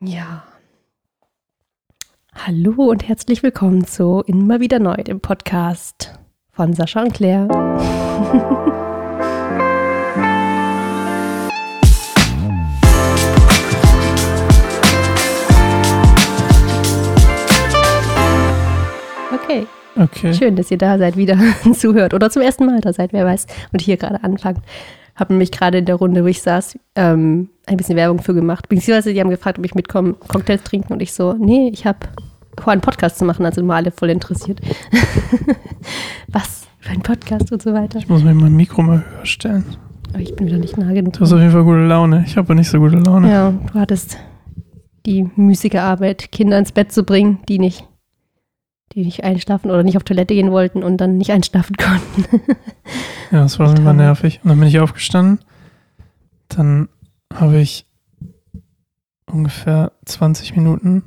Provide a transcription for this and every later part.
Ja. Hallo und herzlich willkommen zu Immer wieder neu, dem Podcast von Sascha und Claire. okay. Okay. Schön, dass ihr da seid, wieder zuhört oder zum ersten Mal da seid, wer weiß, und hier gerade anfangt. Habe nämlich gerade in der Runde, wo ich saß, ähm, ein bisschen Werbung für gemacht. Beziehungsweise die haben gefragt, ob ich mitkomme, Cocktails trinken und ich so, nee, ich habe vor, einen Podcast zu machen, also mal alle voll interessiert. Was für ein Podcast und so weiter. Ich muss mir mein Mikro mal höher stellen. Aber ich bin wieder nicht nah genug. Du hast auf jeden Fall gute Laune. Ich habe nicht so gute Laune. Ja, du hattest die müßige Arbeit, Kinder ins Bett zu bringen, die nicht, die nicht einschlafen oder nicht auf Toilette gehen wollten und dann nicht einschlafen konnten. Ja, das war Fall nervig. Und dann bin ich aufgestanden. Dann habe ich ungefähr 20 Minuten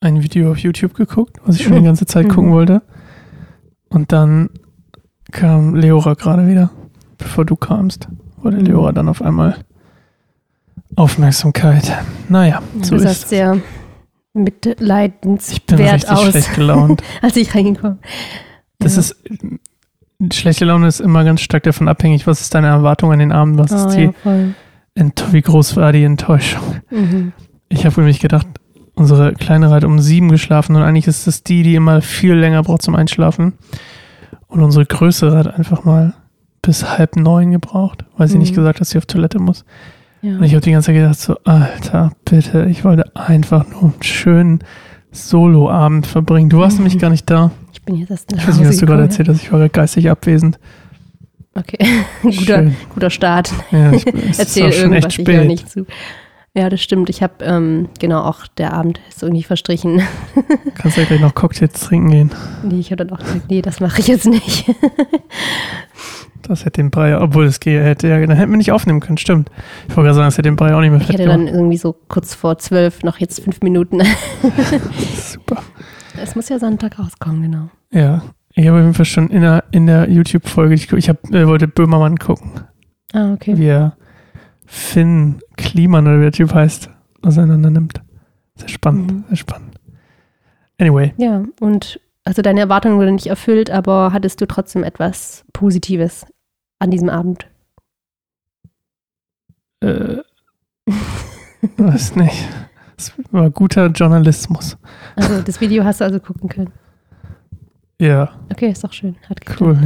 ein Video auf YouTube geguckt, was ich schon die ganze Zeit Mhm. gucken wollte. Und dann kam Leora gerade wieder, bevor du kamst. Wurde Leora dann auf einmal Aufmerksamkeit. Naja, so du ist es. sehr mitleidenswert richtig aus, schlecht gelaunt. als ich reingekommen Das Ja. ist schlechte Laune ist immer ganz stark davon abhängig, was ist deine Erwartung an den Abend, was Oh, ist die ja, wie groß war die Enttäuschung. Mhm. Ich habe nämlich gedacht, unsere Kleine hat um sieben geschlafen und eigentlich ist das die, die immer viel länger braucht zum Einschlafen. Und unsere Größere hat einfach mal bis halb neun gebraucht, weil sie Mhm. nicht gesagt hat, dass sie auf Toilette muss. Ja. Und ich habe die ganze Zeit gedacht, so, Alter, bitte, ich wollte einfach nur einen schönen Soloabend verbringen. Du warst Mhm. nämlich gar nicht da. Ich bin jetzt erst Ich weiß nicht, was du gerade erzählt hast. Ich war geistig abwesend. Okay, guter, Schön. guter Start. Ja, ich, Erzähl irgendwas, echt ich höre nicht zu. Ja, das stimmt. Ich habe, ähm, genau, auch der Abend ist irgendwie verstrichen. Kannst ja gleich noch Cocktails trinken gehen. nee, ich habe dann auch gesagt, nee, das mache ich jetzt nicht. Das hätte den Brei, obwohl es geht, hätte ja, dann hätten wir nicht aufnehmen können, stimmt. Ich wollte gerade sagen, das hätte den Brei auch nicht mehr Ich hätte dann gemacht. irgendwie so kurz vor zwölf noch jetzt fünf Minuten. Super. Es muss ja Sonntag rauskommen, genau. Ja, ich habe auf jeden Fall schon in der, in der YouTube-Folge, ich, ich hab, äh, wollte Böhmermann gucken, Ah, okay. wie er Finn Kliman oder wie der Typ heißt, auseinander nimmt. Sehr spannend, Mhm. sehr spannend. Anyway, Ja, und also deine Erwartungen wurden nicht erfüllt, aber hattest du trotzdem etwas Positives an diesem Abend? äh, weiß nicht. Es war guter Journalismus. Also das Video hast du also gucken können. Ja, Okay, ist doch schön. Hat geklappt. cool,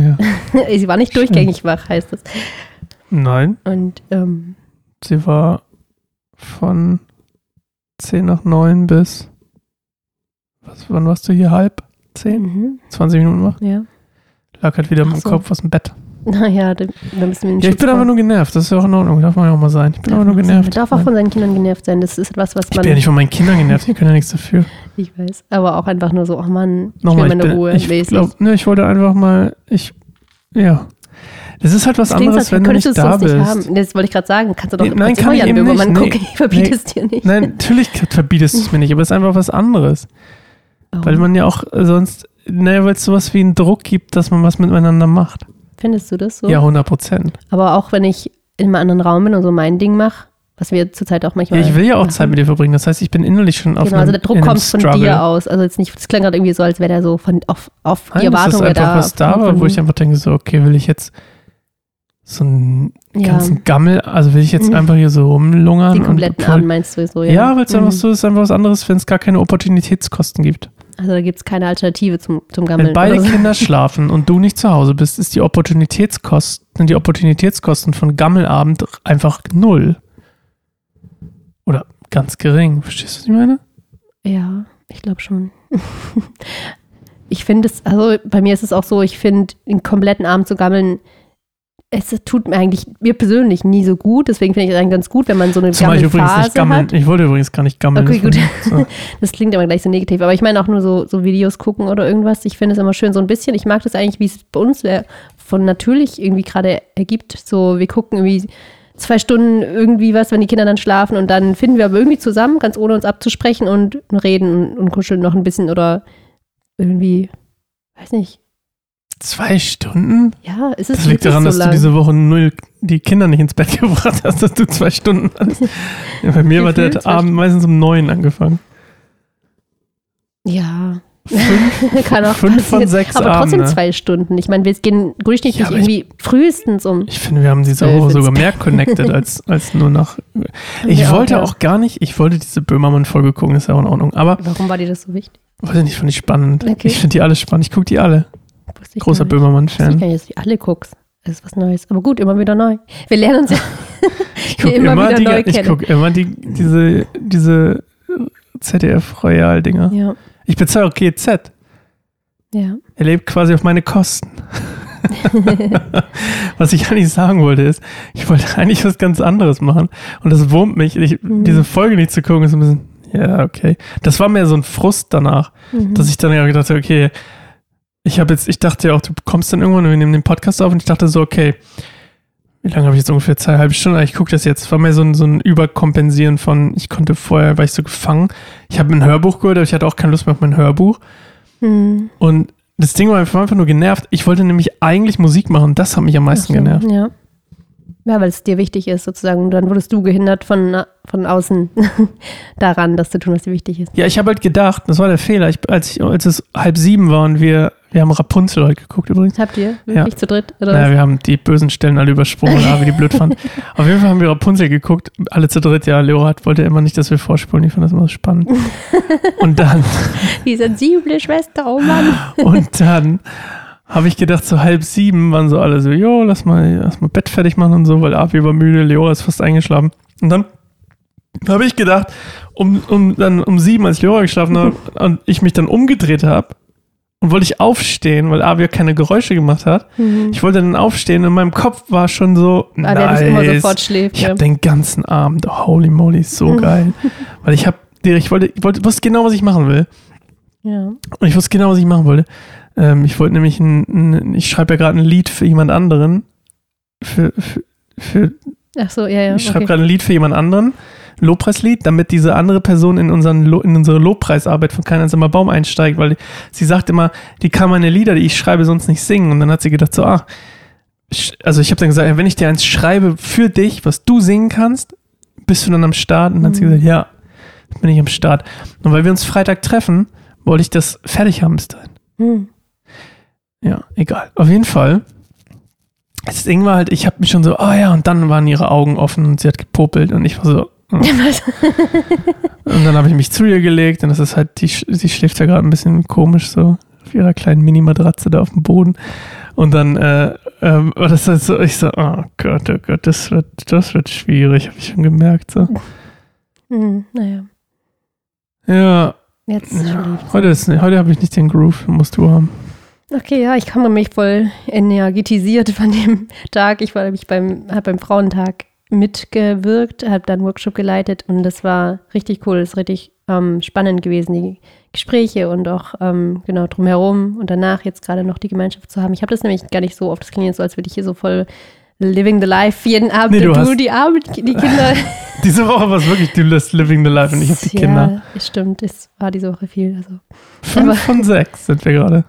ja. Sie war nicht Schön. durchgängig wach, heißt es. Nein, Und ähm, Sie war von 10 nach 9 bis. Was, wann warst du hier? Halb? 10? mhm, 20 Minuten wach? ja. Lag halt wieder Ach mit dem so. Kopf aus dem Bett. Naja, da, müssen wir den Ja, ich bin aber nur genervt. Das ist ja auch in Ordnung. Darf man ja auch mal sein. Ich bin aber nur Man genervt. darf auch von seinen Kindern genervt sein. Das ist etwas, was ich man. bin ja nicht von meinen Kindern genervt. Die können ja nichts dafür. ich weiß. Aber auch einfach nur so, ach Mann, ich Nochmal, will ich, meine bin, Ruhe. ich glaube, ne, ich wollte einfach mal. Ich. Ja. Das ist halt was Das anderes, als wenn du nicht du es da sonst bist. nicht haben. Das wollte ich gerade sagen. Kannst du doch Nee, nein, kannst kann ich eben nicht. Nee, gucken. Ich verbiete es dir nicht. Nein, natürlich verbietet es mir nicht, aber es ist einfach was anderes. Warum? Weil man ja auch sonst. Naja, weil es sowas wie einen Druck gibt, dass man was miteinander macht. Findest du das so? Ja, 100 Prozent. Aber auch wenn ich in einem anderen Raum bin und so mein Ding mache, was wir zurzeit auch Ja, manchmal. ich will ja auch machen. Zeit mit dir verbringen. Das heißt, ich bin innerlich schon auf Genau, einem, also der Druck kommt von dir aus. Also jetzt nicht, das klang gerade irgendwie so, als wäre der so von auf, auf Nein, die das ist Erwartung einfach da. was da war, wo ich einfach denke, so, okay, will ich jetzt so einen ja, ganzen Gammel, also will ich jetzt Mhm. einfach hier so rumlungern? den und kompletten voll- Abend meinst du so, ja. Ja, weil es einfach Mhm. so ist, einfach was anderes, wenn es gar keine Opportunitätskosten gibt. Also da gibt es keine Alternative zum, zum Gammeln. Wenn beide so. Kinder schlafen und du nicht zu Hause bist, ist die Opportunitätskosten, sind die Opportunitätskosten von Gammelabend einfach null. Oder ganz gering. Verstehst du, was ich meine? Ja, ich glaube schon. ich finde es, also bei mir ist es auch so, ich finde, den kompletten Abend zu gammeln, es tut mir eigentlich, mir persönlich nie so gut. Deswegen finde ich es eigentlich ganz gut, wenn man so eine Zumal ich übrigens nicht gammeln. hat. Ich wollte übrigens gar nicht gammeln. Okay, gut. So. Das klingt aber gleich so negativ. Aber ich meine auch nur so, so Videos gucken oder irgendwas. Ich finde es immer schön, so ein bisschen. Ich mag das eigentlich, wie es bei uns von natürlich irgendwie gerade ergibt. So, wir gucken irgendwie zwei Stunden irgendwie was, wenn die Kinder dann schlafen und dann finden wir aber irgendwie zusammen, ganz ohne uns abzusprechen und reden und kuscheln noch ein bisschen oder irgendwie, weiß nicht, Zwei Stunden? Ja, es ist Das liegt daran, so dass lang. du diese Woche null die Kinder nicht ins Bett gebracht hast, dass du zwei Stunden hattest. Ja, bei mir war der Abend meistens um neun angefangen. Ja. Fünf, Kann auch fünf von sechs Aber trotzdem Abende. zwei Stunden. Ich meine, wir gehen durchschnittlich Ja, irgendwie frühestens um. Ich finde, wir haben diese Woche sogar mehr connected als, als nur nach. Ich auch, wollte ja. auch gar nicht, ich wollte diese Böhmermann-Folge gucken, ist ja auch in Ordnung. Aber, Warum war dir das so wichtig? weiß ich nicht, fand ich spannend. Okay. Ich finde die alle spannend. Ich gucke die alle. Ich Großer ich Böhmermann-Fan. nicht, dass du alle guckst. Das ist was Neues. Aber gut, immer wieder neu. Wir lernen uns ja Ich gucke immer immer, wieder die, neu ich kennen. guck immer die, diese, diese ZDF-Royal-Dinger. Ja, Ich bezahle auch GZ. ja. Er lebt quasi auf meine Kosten. was ich eigentlich sagen wollte ist, ich wollte eigentlich was ganz anderes machen. Und das wurmt mich. Ich, Mhm. Diese Folge nicht zu gucken, ist ein bisschen, ja, okay. Das war mehr so ein Frust danach, Mhm. dass ich dann ja gedacht habe, okay, ich habe jetzt, ich dachte ja auch, du kommst dann irgendwann und wir nehmen den Podcast auf und ich dachte so, okay, wie lange habe ich jetzt ungefähr? Eine halbe Stunde? Ich gucke das jetzt. War mehr so ein, so ein Überkompensieren von, ich konnte vorher, war ich so gefangen. Ich habe ein Hörbuch gehört, aber ich hatte auch keine Lust mehr auf mein Hörbuch. Mhm. Und das Ding war einfach einfach nur genervt. Ich wollte nämlich eigentlich Musik machen. Das hat mich am meisten so, genervt. Ja. Ja, weil es dir wichtig ist, sozusagen. Dann wurdest du gehindert von, von außen daran, das zu tun, was dir wichtig ist. Ja, ich habe halt gedacht, das war der Fehler. Ich, als, ich, als es halb sieben war und wir, wir haben Rapunzel heute geguckt übrigens. Habt ihr wirklich zu dritt? Oder Naja, was? wir haben die bösen Stellen alle übersprungen, aber wie die blöd fanden. Auf jeden Fall haben wir Rapunzel geguckt, alle zu dritt. Ja, Leora hat, wollte immer nicht, dass wir vorspulen. Ich fand das immer so spannend. Und dann, Die sensible Schwester, oh Mann. und dann habe ich gedacht, so halb sieben waren so alle so, jo, lass mal, lass mal Bett fertig machen und so, weil Abi war müde, Leora ist fast eingeschlafen. Und dann habe ich gedacht, um, um, dann um sieben, als Leora geschlafen hat und ich mich dann umgedreht habe und wollte ich aufstehen, weil ja keine Geräusche gemacht hat. Mhm. Ich wollte dann aufstehen und in meinem Kopf war schon so, Ah, der nicht immer nice. sofort schläft. Ich ja. habe den ganzen Abend, holy moly, ist so geil. Weil ich habe, ich wollte, ich wollte, wusste genau, was ich machen will. ja. Und ich wusste genau, was ich machen wollte. Ähm, ich wollte nämlich ein, ein ich schreibe ja gerade ein Lied für jemand anderen. Für, für, für Ach so, ja, ja. ich schreibe okay. gerade ein Lied für jemand anderen, ein Lobpreislied, damit diese andere Person in, unseren, Lo- in unsere Lobpreisarbeit von Kein einsamer Baum einsteigt, weil sie sagt immer, die kann meine Lieder, die ich schreibe, sonst nicht singen. Und dann hat sie gedacht so, ah, also ich habe dann gesagt, wenn ich dir eins schreibe für dich, was du singen kannst, bist du dann am Start? Und dann hat sie Mhm. gesagt, ja, bin ich am Start. Und weil wir uns Freitag treffen, wollte ich das fertig haben bis dahin. Hm. Ja, egal. Auf jeden Fall. Das Ding war halt, ich habe mich schon so, oh ja, und dann waren ihre Augen offen und sie hat gepopelt und ich war so. hm. und dann habe ich mich zu ihr gelegt und das ist halt, die, sie schläft ja gerade ein bisschen komisch so auf ihrer kleinen Mini-Matratze da auf dem Boden. Und dann äh, ähm, war das halt so, ich so, oh Gott, oh Gott, das wird, das wird schwierig, habe ich schon gemerkt. So. Hm, naja, Ja, jetzt ja. schläft heute, ist, heute habe ich nicht den Groove, musst du haben. Okay, ja, ich habe mich voll energetisiert von dem Tag. Ich war nämlich beim, habe beim Frauentag mitgewirkt, habe da einen Workshop geleitet und das war richtig cool, das ist richtig ähm, spannend gewesen, die Gespräche und auch ähm, genau drumherum und danach jetzt gerade noch die Gemeinschaft zu haben. Ich habe das nämlich gar nicht so oft, das klingt jetzt so, als würde ich hier so voll living the life jeden Abend Nee, du und du die Abend, die Kinder. Diese Woche war es wirklich, du lässt Living the Life und ich habe die Kinder. Ja, stimmt, es war diese Woche viel. Also. Fünf von sechs sind wir gerade.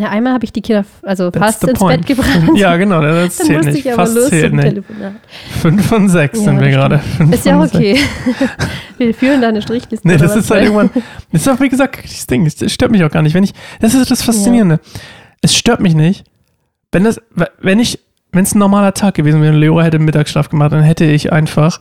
Ja, einmal habe ich die Kinder also That's fast ins point. Bett gebracht. Ja, genau, das Dann zählt musste nicht. ich aber Fast los zählt nicht. Fünf von sechs Ja, sind wir gerade. Fünf Ist ja okay. Wir führen da eine Strichliste. Nee, das ist halt weil- irgendwann. Das ist auch, wie gesagt, das Ding. Das stört mich auch gar nicht. Wenn ich, das ist das Faszinierende. Es stört mich nicht. Wenn das, wenn ich, wenn es ein normaler Tag gewesen wäre und Leo hätte Mittagsschlaf gemacht, dann hätte ich einfach,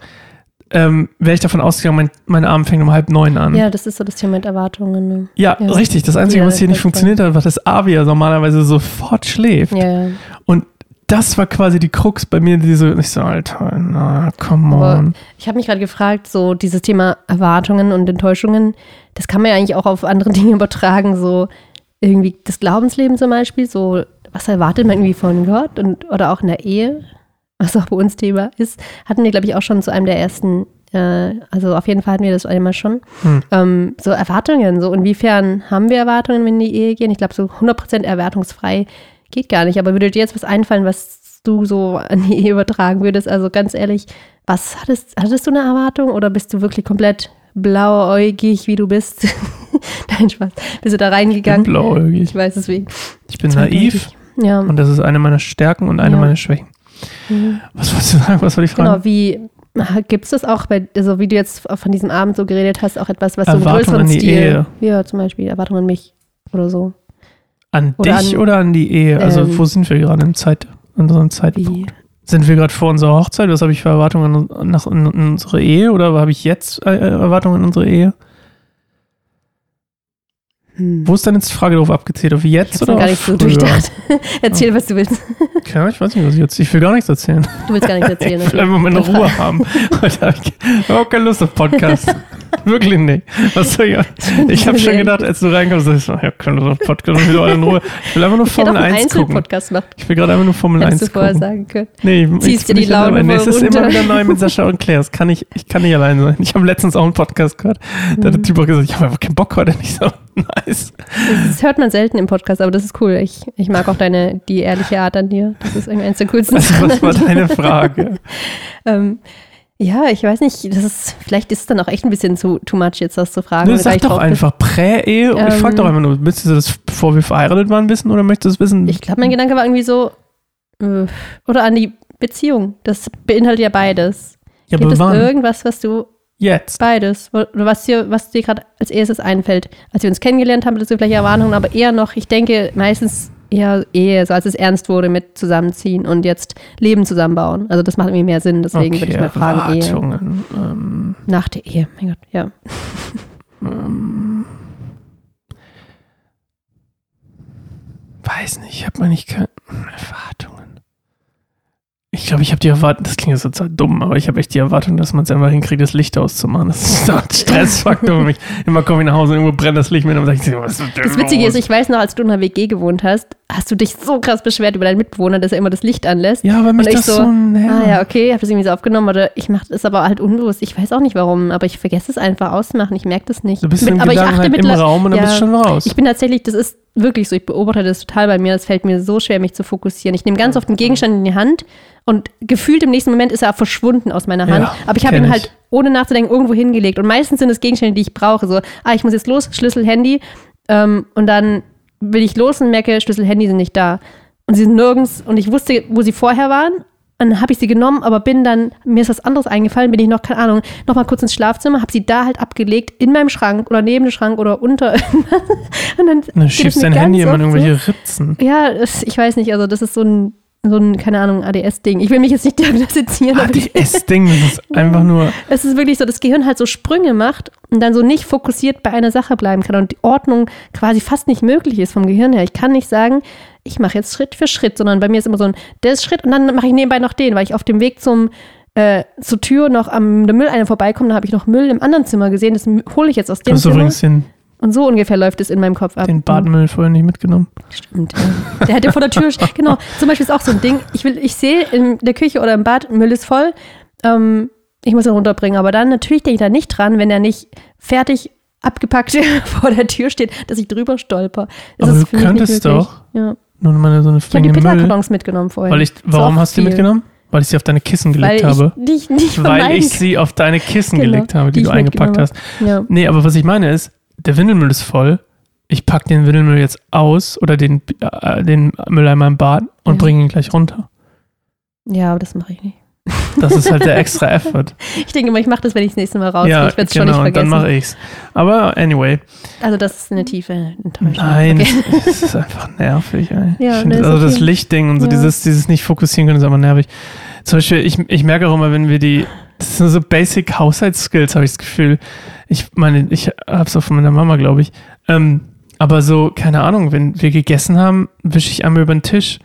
ähm, wäre ich davon ausgegangen, mein, mein Abend fängt um halb neun an. Ja, das ist so das Thema mit Erwartungen. Ne? Ja, Ja. richtig. Das Einzige, Ja, was hier nicht funktioniert hat, war, dass Avi ja normalerweise sofort schläft. Ja, ja. Und das war quasi die Krux bei mir, die so, ich so, Alter, na, come Aber on. Ich habe mich gerade gefragt, so dieses Thema Erwartungen und Enttäuschungen, das kann man ja eigentlich auch auf andere Dinge übertragen, so irgendwie das Glaubensleben zum Beispiel, so was erwartet man irgendwie von Gott und oder auch in der Ehe, was auch bei uns Thema ist, hatten wir, glaube ich, auch schon zu einem der ersten, äh, also auf jeden Fall hatten wir das einmal schon, Hm. ähm, so Erwartungen, so inwiefern haben wir Erwartungen, wenn die Ehe gehen? Ich glaube, so 100% erwartungsfrei geht gar nicht, aber würde dir jetzt was einfallen, was du so an die Ehe übertragen würdest? Also ganz ehrlich, was hattest, hattest du eine Erwartung oder bist du wirklich komplett blauäugig, wie du bist, Nein, Spaß. Bist du da reingegangen? Blauäugig. Ich weiß deswegen. Ich bin naiv Ja. und das ist eine meiner Stärken und eine Ja. meiner Schwächen. Mhm. Was wolltest du sagen? Was soll ich fragen? Genau, wie gibt es das auch bei, also wie du jetzt von diesem Abend so geredet hast, auch etwas, was so einen Erwartung größeren an die Stil. Ehe. Ja, zum Beispiel Erwartung an mich oder so. An Oder dich an- oder an die Ehe? Also Ähm, wo sind wir gerade im Zeit, in unserem Zeitpunkt? Wie? Sind wir gerade vor unserer Hochzeit? Was habe ich für Erwartungen an, nach, in, in unsere Ehe? Oder habe ich jetzt äh, Erwartungen an unsere Ehe? Hm. Wo ist jetzt die Frage darauf abgezählt? Auf Ich jetzt hab's oder gar nicht so durchdacht. Erzähl, was du willst. Ja, ich weiß nicht, was ich jetzt. Ich will gar nichts erzählen. Du willst gar nichts erzählen. Ich will einfach meine Ruhe haben. Heute habe ich auch keine Lust auf Podcast. Wirklich nicht. Was soll ich? Ich habe schon gedacht, als du reinkommst, ich so, ja, keine Lust auf Podcast. Ich will alle in Ruhe. Ich will einfach nur Ich Formel einen 1 gucken. Machen. Ich will gerade einfach nur Formel Hättest 1 du vorher gucken. sagen können. Nee, ich- Ziehst dir die ich alleine. Laune Nee, es ist immer wieder neu mit Sascha und Claire. Das kann ich, ich kann nicht allein sein. Ich habe letztens auch einen Podcast gehört. Da hat der Mhm. Typ auch gesagt, ich habe einfach keinen Bock heute. Nicht so nice. Das hört man selten im Podcast, aber das ist cool. Ich, ich mag auch deine, die ehrliche Art an dir. Das ist irgendwie eines der coolsten was war deine Frage? Ähm, ja, ich weiß nicht, das ist, vielleicht ist es dann auch echt ein bisschen zu too much, jetzt das zu fragen. Du oder sag doch einfach Prä-Ehe. ich frag Ähm, doch einfach nur, möchtest du das, bevor wir verheiratet waren, wissen oder möchtest du es wissen? Ich glaube, mein Gedanke war irgendwie so, äh, oder an die Beziehung. Das beinhaltet ja beides. ja, Gibt es irgendwas, was du, Jetzt. beides, was dir, was dir gerade als erstes einfällt? Als wir uns kennengelernt haben, hattest du vielleicht Erwartungen, aber eher noch, ich denke, meistens eher Ehe, so als es ernst wurde mit Zusammenziehen und jetzt Leben zusammenbauen. Also das macht irgendwie mehr Sinn, deswegen würde ich mal fragen, Ehe. Ähm, Nach der Ehe, mein Gott, ja. ähm, weiß nicht, ich habe eigentlich keine Erwartungen. Ich glaube, ich habe die Erwartung, das klingt jetzt total dumm, aber ich habe echt die Erwartung, dass man es einfach hinkriegt, das Licht auszumachen. Das ist so ein Stressfaktor für mich. Immer komme ich nach Hause und irgendwo brennt das Licht mit und dann sage ich, was ist denn Das Witzige los? ist, ich weiß noch, als du in der WG gewohnt hast, hast du dich so krass beschwert über deinen Mitbewohner, dass er immer das Licht anlässt. Ja, weil mich Und ich das so, so, nervt. Ah ja, okay, ich habe das irgendwie so aufgenommen oder ich mache das aber halt unbewusst. Ich weiß auch nicht warum, aber ich vergesse es einfach ausmachen. Ich merke das nicht. Du bist Mit- im aber ich achte halt im Raum und dann ja, bist du schon raus. Ich bin tatsächlich, das ist wirklich so, ich beobachte das total bei mir. Es fällt mir so schwer, mich zu fokussieren. Ich nehme ganz oft einen Gegenstand in die Hand und gefühlt im nächsten Moment ist er verschwunden aus meiner Hand. Ja, aber ich habe ihn halt ohne nachzudenken irgendwo hingelegt. Und meistens sind es Gegenstände, die ich brauche. So, ah, ich muss jetzt los, Schlüssel, Handy. Ähm, und dann will ich los und merke, Schlüssel, Handy sind nicht da. Und sie sind nirgends. Und ich wusste, wo sie vorher waren. Dann habe ich sie genommen, aber bin dann, mir ist was anderes eingefallen, bin ich noch, keine Ahnung, noch mal kurz ins Schlafzimmer, habe sie da halt abgelegt, in meinem Schrank oder neben dem Schrank oder unter. Und dann, dann schiebst dein Handy immer in irgendwelche Ritzen. Ja, ich weiß nicht, also das ist so ein, so ein, keine Ahnung, ADS-Ding. Ich will mich jetzt nicht diagnostizieren, ADS-Ding, das ist einfach nur. es ist wirklich so, das Gehirn halt so Sprünge macht und dann so nicht fokussiert bei einer Sache bleiben kann und die Ordnung quasi fast nicht möglich ist vom Gehirn her. Ich kann nicht sagen, ich mache jetzt Schritt für Schritt, sondern bei mir ist immer so ein, der ist Schritt und dann mache ich nebenbei noch den, weil ich auf dem Weg zum äh, zur Tür noch am der Mülleingang vorbeikomme, da habe ich noch Müll im anderen Zimmer gesehen, das hole ich jetzt aus Du dem hast Zimmer. übrigens den, Und so ungefähr läuft es in meinem Kopf ab. den Badmüll vorher nicht mitgenommen. Stimmt, ja. Der hätte vor der Tür, genau. Zum Beispiel ist auch so ein Ding. Ich will, ich sehe in der Küche oder im Bad, Müll ist voll. Ähm, ich muss ihn runterbringen. Aber dann natürlich denke ich da nicht dran, wenn er nicht fertig abgepackt vor der Tür steht, dass ich drüber stolper. Das Aber ist du nicht könntest doch Ja. nur mal so eine Ich habe die. Pizzakartons mitgenommen vorher. Weil ich, warum hast du die mitgenommen? Weil ich sie auf deine Kissen gelegt Weil habe. ich dich nicht Weil ich sie auf deine Kissen Genau, gelegt habe, die, die du eingepackt hast. Ja. Nee, aber was ich meine ist, der Windelmüll ist voll. Ich packe den Windelmüll jetzt aus oder den, äh, den Mülleimer im Bad und Mhm. bringe ihn gleich runter. ja, aber das mache ich nicht. Das ist halt der extra Effort. Ich denke immer, ich mache das, wenn ich das nächste Mal rausgehe. ja, ich werde es genau, schon nicht dann vergessen. mache ich's. Aber anyway, Also das ist eine tiefe Enttäuschung. nein, Okay. es ist einfach nervig. Ey. Ja, ich ne, ist also das okay. Lichtding und so Ja. dieses, dieses nicht fokussieren können, ist aber nervig. Zum Beispiel, ich, ich merke auch immer, wenn wir die, das sind so basic Haushaltsskills, habe ich das Gefühl. Ich meine, ich habe es auch von meiner Mama, glaube ich. Ähm, aber so, keine Ahnung, wenn wir gegessen haben, wische ich einmal über den Tisch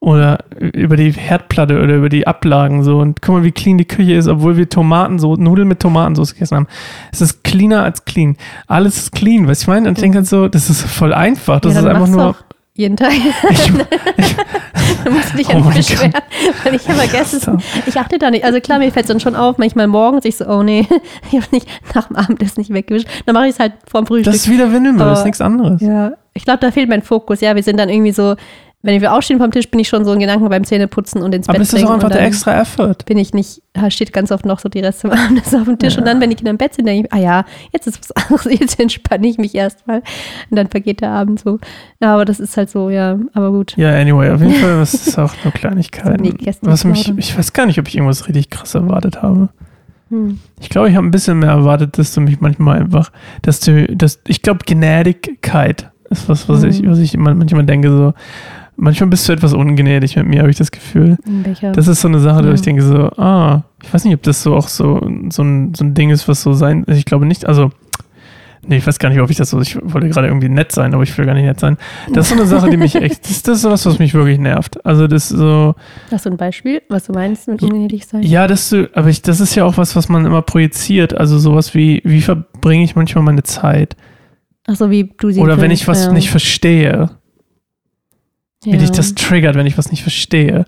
oder über die Herdplatte oder über die Ablagen so und guck mal, wie clean die Küche ist, obwohl wir Tomaten so Nudeln mit Tomatensauce gegessen haben. Es ist cleaner als clean. Alles ist clean, weißt du, ich meine? Und ich denke halt so, das ist voll einfach. Das ja, ist einfach nur. Jeden Tag. Ich, Du musst dich Oh ja mein nicht beschweren, weil ich habe vergessen. Ich achte da nicht. Also klar, mir fällt es dann schon auf, manchmal morgens, ich so, oh nee, ich habe nicht nach dem Abendessen nicht weggewischt. Dann mache ich es halt vorm Frühstück. das ist wieder Windelmüll, das ist nichts anderes. ja, ich glaube, da fehlt mein Fokus. Ja, wir sind dann irgendwie so, wenn wir aufstehen vom Tisch, bin ich schon so in Gedanken beim Zähneputzen und ins Aber Bett es ist bringen auch einfach der extra Effort. Bin ich nicht, da steht ganz oft noch so die Reste des Abends auf dem Tisch Ja. und dann, wenn die Kinder im Bett sind, denke ich, ah ja, jetzt ist was anderes, jetzt entspanne ich mich erstmal und dann vergeht der Abend so. Ja, aber das ist halt so, ja, aber gut. Ja, anyway, auf jeden Fall, das ist auch nur Kleinigkeiten. So, was mich, ich weiß gar nicht, ob ich irgendwas richtig krass erwartet habe. Hm. Ich glaube, ich habe ein bisschen mehr erwartet, dass du mich manchmal einfach, dass du, dass, ich glaube, Gnädigkeit ist was, was Mhm. ich, was ich manchmal denke, so, manchmal bist du etwas ungnädig mit mir, habe ich das Gefühl. Welcher? Das ist so eine Sache, Ja. wo ich denke so, ah, ich weiß nicht, ob das so auch so, so, ein, so ein Ding ist, was so sein, ich glaube nicht, also, nee, ich weiß gar nicht, ob ich das so, ich wollte gerade irgendwie nett sein, aber ich will gar nicht nett sein. Das ist so eine Sache, die mich echt, das, das ist was, was mich wirklich nervt. Also, das ist so, Hast du ein Beispiel, was du meinst mit ungnädig sein? ja, das, aber ich, das ist ja auch was, was man immer projiziert. Also sowas wie, wie verbringe ich manchmal meine Zeit? Ach so, wie du sie Oder wenn ich was ja. nicht verstehe, wie ja. dich das triggert, wenn ich was nicht verstehe.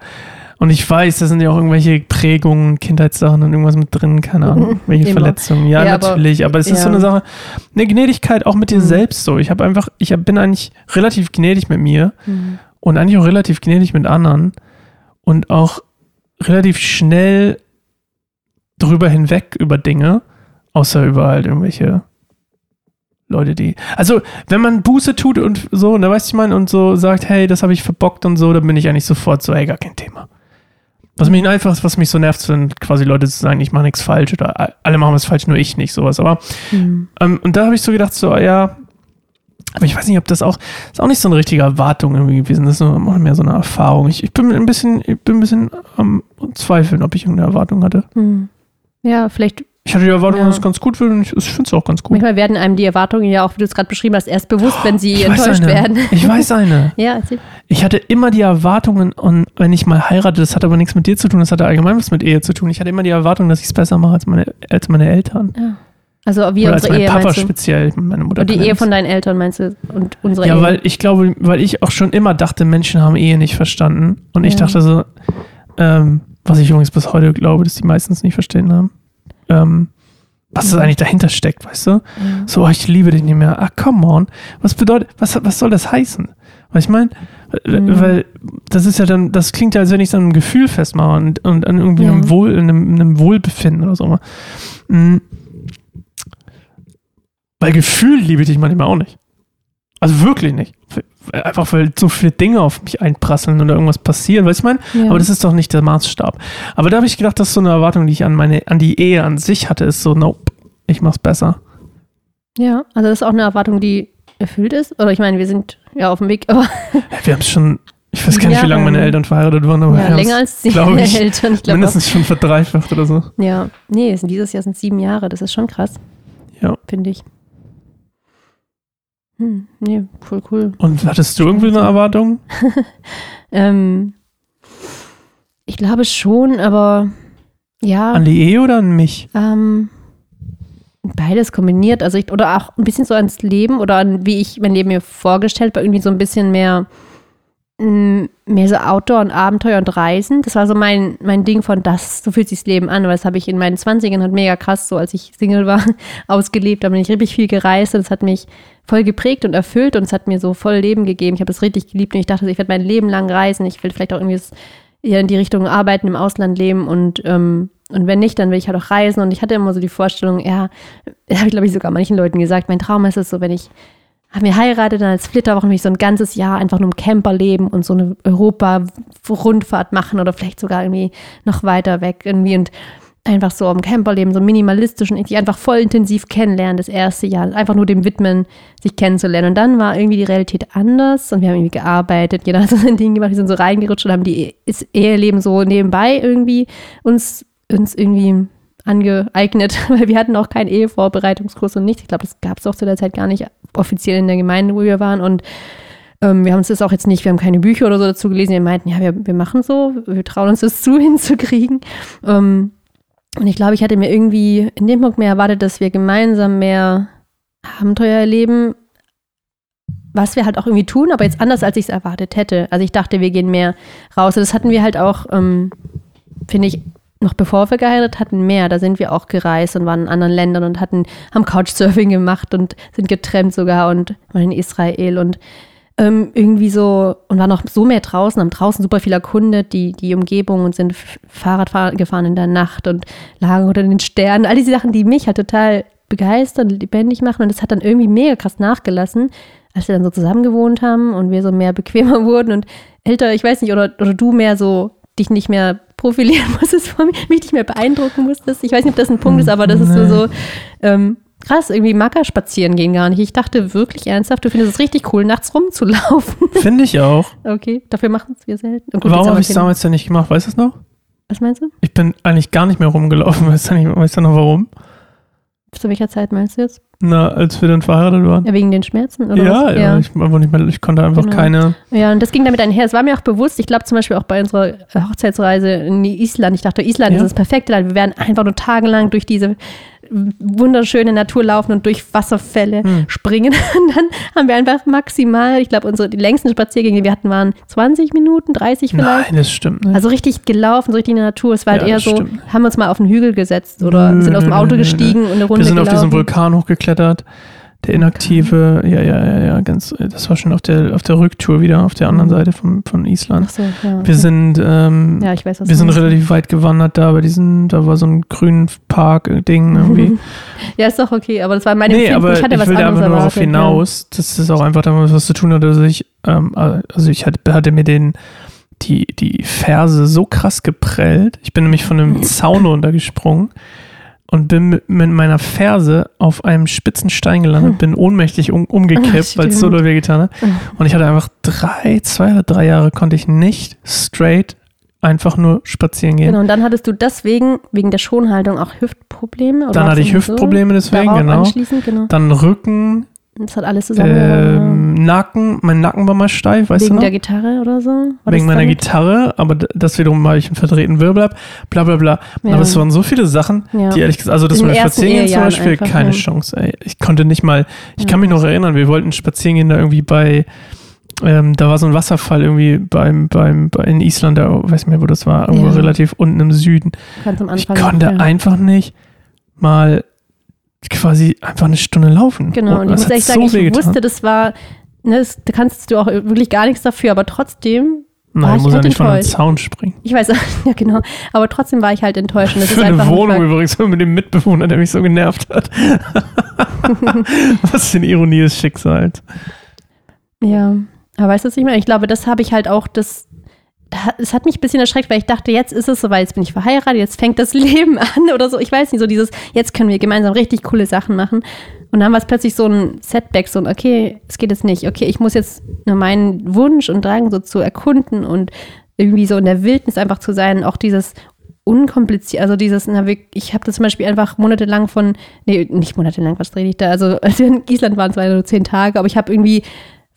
Und ich weiß, da sind ja auch irgendwelche Prägungen, Kindheitssachen und irgendwas mit drin, keine Ahnung, welche Immer. Verletzungen. Ja, Ja, aber- natürlich, aber, es ist so ja. eine Sache, eine Gnädigkeit auch mit dir Mhm. selbst so. Ich habe einfach, ich bin eigentlich relativ gnädig mit mir Hm. und eigentlich auch relativ gnädig mit anderen und auch relativ schnell drüber hinweg über Dinge, außer über halt irgendwelche Leute, die. Also, wenn man Buße tut und so, ne, weißt du, ich meine, und so sagt, hey, das habe ich verbockt und so, dann bin ich eigentlich sofort so, hey, gar kein Thema. Was mich einfach, was mich so nervt, sind quasi Leute zu sagen, ich mache nichts falsch oder alle machen was falsch, nur ich nicht, sowas. Aber Hm. ähm, und da habe ich so gedacht, so, ja, aber ich weiß nicht, ob das auch, ist auch nicht so eine richtige Erwartung irgendwie gewesen. Das ist auch mehr so eine Erfahrung. Ich, ich bin ein bisschen, ich bin ein bisschen am Zweifeln, ob ich irgendeine Erwartung hatte. Hm. Ja, vielleicht, Ich hatte die Erwartung, Ja. dass es ganz gut wird und ich, ich finde es auch ganz gut. manchmal werden einem die Erwartungen ja auch, wie du es gerade beschrieben hast, erst bewusst, wenn sie Ich enttäuscht werden. Ich weiß eine. Ja, erzähl. Ich hatte immer die Erwartungen, und wenn ich mal heirate, das hat aber nichts mit dir zu tun, das hatte allgemein was mit Ehe zu tun. Ich hatte immer die Erwartung, dass ich es besser mache als meine, als meine Eltern. Ja. Also wie Oder als unsere mein Ehe, Papa speziell, meine Mutter. Und die Ehe von deinen Eltern meinst du? Und unsere Ja, Ehe? weil ich glaube, weil ich auch schon immer dachte, Menschen haben Ehe nicht verstanden. Und ich Ja. dachte so, ähm, was ich übrigens bis heute glaube, dass die meistens nicht verstehen haben, ähm, was Mhm. eigentlich dahinter steckt, weißt du? Ja. So, oh, ich liebe dich nicht mehr. Ah, come on. Was bedeutet, was, was soll das heißen? Weil ich meine, Mhm. weil das ist ja dann, das klingt ja, als wenn ich so ein Gefühl festmache und, und an irgendwie Ja. einem, Wohl, in einem, in einem Wohlbefinden oder so. Mhm. Weil Gefühl liebe ich dich manchmal auch nicht. Also wirklich nicht. Einfach weil so viele Dinge auf mich einprasseln oder irgendwas passieren, weißt du, ich meine? Ja. Aber das ist doch nicht der Maßstab. Aber da habe ich gedacht, dass so eine Erwartung, die ich an meine, an die Ehe an sich hatte, ist so, nope, ich mach's besser. ja, also das ist auch eine Erwartung, die erfüllt ist. Oder ich meine, wir sind ja auf dem Weg, aber Wir haben es schon, ich weiß gar nicht, wie lange meine Jahre. Eltern verheiratet waren, aber ja, länger als die ich, Eltern. Ich glaube mindestens schon verdreifacht oder so. Ja, nee, dieses Jahr sind sieben Jahre. Das ist schon krass. Ja. Finde ich. Hm, nee, voll cool. Und hattest du irgendwie eine Erwartung? Ähm, ich glaube schon, aber ja. An die Ehe oder an mich? Ähm, beides kombiniert. Also ich, oder auch ein bisschen so ans Leben oder an wie ich mein Leben mir vorgestellt habe, irgendwie so ein bisschen mehr, mehr so Outdoor und Abenteuer und Reisen. Das war so mein, mein Ding von das, so fühlt sich das Leben an, weil das habe ich in meinen 20ern halt mega krass, so als ich Single war, ausgelebt. Da bin ich richtig viel gereist und es hat mich voll geprägt und erfüllt und es hat mir so voll Leben gegeben. Ich habe es richtig geliebt und ich dachte, ich werde mein Leben lang reisen. Ich will vielleicht auch irgendwie eher in die Richtung arbeiten, im Ausland leben und ähm, und wenn nicht, dann will ich halt auch reisen. Und ich hatte immer so die Vorstellung, ja, das habe ich glaube ich sogar manchen Leuten gesagt, mein Traum ist es so, wenn ich habe mir heiratet, dann als Flitterwochen will ich so ein ganzes Jahr einfach nur im Camper leben und so eine Europa-Rundfahrt machen oder vielleicht sogar irgendwie noch weiter weg irgendwie und einfach so im Camper leben, so minimalistisch und die einfach voll intensiv kennenlernen, das erste Jahr, einfach nur dem widmen, sich kennenzulernen. Und dann war irgendwie die Realität anders und wir haben irgendwie gearbeitet, jeder hat so sein Ding gemacht, wir sind so reingerutscht und haben die das Eheleben so nebenbei irgendwie uns, uns irgendwie angeeignet, weil wir hatten auch keinen Ehevorbereitungskurs und nichts. Ich glaube, das gab es auch zu der Zeit gar nicht offiziell in der Gemeinde, wo wir waren. Und ähm, wir haben das auch jetzt nicht, wir haben keine Bücher oder so dazu gelesen. Wir meinten, ja, wir, wir machen so, wir trauen uns das zu, hinzukriegen. Ähm, und ich glaube, ich hatte mir irgendwie in dem Punkt mehr erwartet, dass wir gemeinsam mehr Abenteuer erleben, was wir halt auch irgendwie tun, aber jetzt anders, als ich es erwartet hätte. Also ich dachte, wir gehen mehr raus. Das hatten wir halt auch, ähm, finde ich, noch bevor wir geheiratet hatten, mehr. Da sind wir auch gereist und waren in anderen Ländern und hatten, haben Couchsurfing gemacht und sind getrennt sogar und waren in Israel und ähm, irgendwie so und war noch so mehr draußen, haben draußen super viel erkundet, die, die Umgebung und sind Fahrrad fahr- gefahren in der Nacht und lagen unter den Sternen. All diese Sachen, die mich halt total begeistern, lebendig machen und das hat dann irgendwie mega krass nachgelassen, als wir dann so zusammen gewohnt haben und wir so mehr bequemer wurden und älter, ich weiß nicht, oder, oder du mehr so dich nicht mehr profilieren musstest vor mir, mich nicht mehr beeindrucken musstest. Ich weiß nicht, ob das ein Punkt ist, aber das ist so, Nee. so ähm, krass, irgendwie Macker spazieren gehen gar nicht. Ich dachte wirklich ernsthaft, du findest es richtig cool, nachts rumzulaufen. Finde ich auch. Okay, dafür machen es wir selten. Und gut, Warum habe ich es damals denn nicht gemacht? Weißt du es noch? Was meinst du? Ich bin eigentlich gar nicht mehr rumgelaufen. Weißt du, nicht, weißt du noch warum? Zu welcher Zeit meinst du jetzt? Na, als wir dann verheiratet waren. Ja, wegen den Schmerzen? Oder Ja, was? ja, Ich, einfach nicht mehr, ich konnte einfach Genau. keine. Ja, und das ging damit einher. Es war mir auch bewusst, ich glaube zum Beispiel auch bei unserer Hochzeitsreise in Island, ich dachte, Island Ja. ist das perfekte Land. Wir werden einfach nur tagelang durch diese wunderschöne Natur laufen und durch Wasserfälle Hm. springen. Und dann haben wir einfach maximal, ich glaube, unsere die längsten Spaziergänge, die wir hatten, waren 20 Minuten, 30 vielleicht. Nein, das stimmt nicht. Also richtig gelaufen, so richtig in der Natur. Es war halt Ja, eher das so, stimmt. haben uns mal auf den Hügel gesetzt oder Nö, sind aus dem nö, Auto nö, nö, gestiegen und eine Runde wir sind auf gelaufen. diesen Vulkan hochgeklettert. Der inaktive, ja, ja, ja, ja, ganz, das war schon auf der, auf der Rücktour wieder, auf der anderen. Seite von, von Ach Island. so, ja. Wir sind, ähm, ja, ich weiß, was wir sind relativ weit gewandert da bei diesen, da war so ein grünen Park-Ding irgendwie. Ja, ist doch okay, aber das war meine nee, Empfinden. aber ich hatte was will da anderes einfach nur darauf hinaus, dass das auch einfach damit was zu tun hat, dass ich, ähm, also ich hatte, hatte mir den, die, die Ferse so krass geprellt. Ich bin nämlich von einem Zaun runtergesprungen und bin mit, meiner Ferse auf einem spitzen Stein gelandet, bin ohnmächtig um, umgekippt, weil es so doll wehgetan hat. Ja. Und ich hatte einfach drei, zwei oder drei Jahre konnte ich nicht straight einfach nur spazieren gehen. Genau, und dann hattest du deswegen, wegen der Schonhaltung, auch Hüftprobleme? Oder Dann hatte ich irgendwie so? Hüftprobleme deswegen, genau. Genau. Dann Rücken, Das hat alles zusammengehangen. ähm, Nacken, mein Nacken war mal steif, weißt wegen du noch? der Gitarre oder so? War Wegen meiner damit? Gitarre, aber das wiederum habe ich einen verdrehten Wirbel ab, bla bla bla. Ja. Aber es waren so viele Sachen, Ja. die ehrlich gesagt, also das mit Spazierengehen zum Beispiel, einfach, keine ja. Chance, ey. Ich konnte nicht mal, ich kann mich noch erinnern, wir wollten spazieren gehen da irgendwie bei, ähm, da war so ein Wasserfall irgendwie beim, beim, bei, in Island, da, weiß nicht mehr, wo das war, irgendwo relativ unten im Süden. Ganz am Ich Anfang. konnte ja. einfach nicht mal quasi einfach eine Stunde laufen. Genau, und ich das muss ehrlich sagen, so ich wehgetan. wusste, das war, ne, das, da kannst du auch wirklich gar nichts dafür, aber trotzdem war Nein, ich muss ja halt nicht von einem enttäuscht. Zaun springen. Ich weiß, ja genau, aber trotzdem war ich halt enttäuscht. Und das Für ist eine Wohnung mal- übrigens mit dem Mitbewohner, der mich so genervt hat. Was für eine Ironie des Schicksals. Ja, aber weißt du, was ich meine? Ich glaube, das habe ich halt auch, das, da- es hat mich ein bisschen erschreckt, weil ich dachte, jetzt ist es soweit, jetzt bin ich verheiratet, jetzt fängt das Leben an oder so. Ich weiß nicht, so dieses, jetzt können wir gemeinsam richtig coole Sachen machen. Und dann war es plötzlich so ein Setback, so ein, okay, es geht jetzt nicht. Okay, ich muss jetzt nur meinen Wunsch und Drang so zu erkunden und irgendwie so in der Wildnis einfach zu sein, auch dieses unkompliziert, also dieses, na, ich habe das zum Beispiel einfach monatelang von, nee, nicht monatelang, was rede ich da, also als wir in Island waren, es waren nur zehn Tage, aber ich habe irgendwie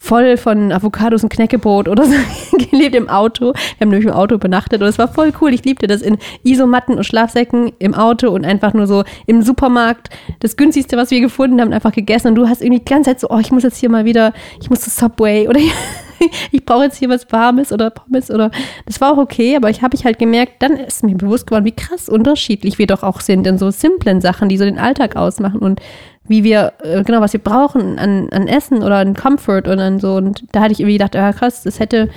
voll von Avocados und Knäckebrot oder so gelebt im Auto. Wir haben nämlich im Auto übernachtet und es war voll cool. Ich liebte das in Isomatten und Schlafsäcken im Auto und einfach nur so im Supermarkt. Das günstigste, was wir gefunden haben, einfach gegessen. Und du hast irgendwie die ganze Zeit so, oh, ich muss jetzt hier mal wieder, ich muss zu Subway oder ich brauche jetzt hier was Warmes oder Pommes oder das war auch okay, aber ich habe ich halt gemerkt, dann ist mir bewusst geworden, wie krass unterschiedlich wir doch auch sind in so simplen Sachen, die so den Alltag ausmachen und wie wir, äh, genau, was wir brauchen an, an Essen oder an Comfort und an so. Und da hatte ich irgendwie gedacht, ja krass, das hätte,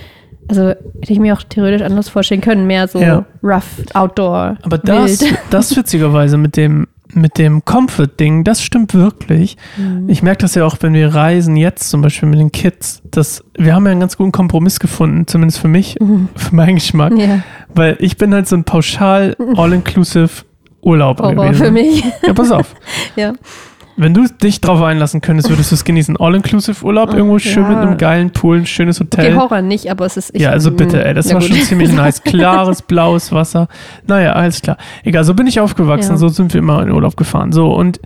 also hätte ich mir auch theoretisch anders vorstellen können, mehr so Ja. rough, outdoor, Aber das, wild. das witzigerweise mit dem, mit dem Comfort-Ding, das stimmt wirklich. Mhm. Ich merke das ja auch, wenn wir reisen, jetzt zum Beispiel mit den Kids, dass wir haben ja einen ganz guten Kompromiss gefunden, zumindest für mich, für meinen Geschmack. Ja, Weil ich bin halt so ein pauschal all-inclusive Urlaub Horror gewesen. für mich. Ja, pass auf. ja. Wenn du dich drauf einlassen könntest, würdest du es genießen. All-inclusive-Urlaub, Oh, irgendwo schön ja. mit einem geilen Pool, ein schönes Hotel. Okay, Horror nicht, aber es ist. Ich, ja, also bitte, ey, das war gut. schon ziemlich nice. Klares, blaues Wasser. Naja, alles klar. Egal, so bin ich aufgewachsen, Ja. so sind wir immer in Urlaub gefahren. So, und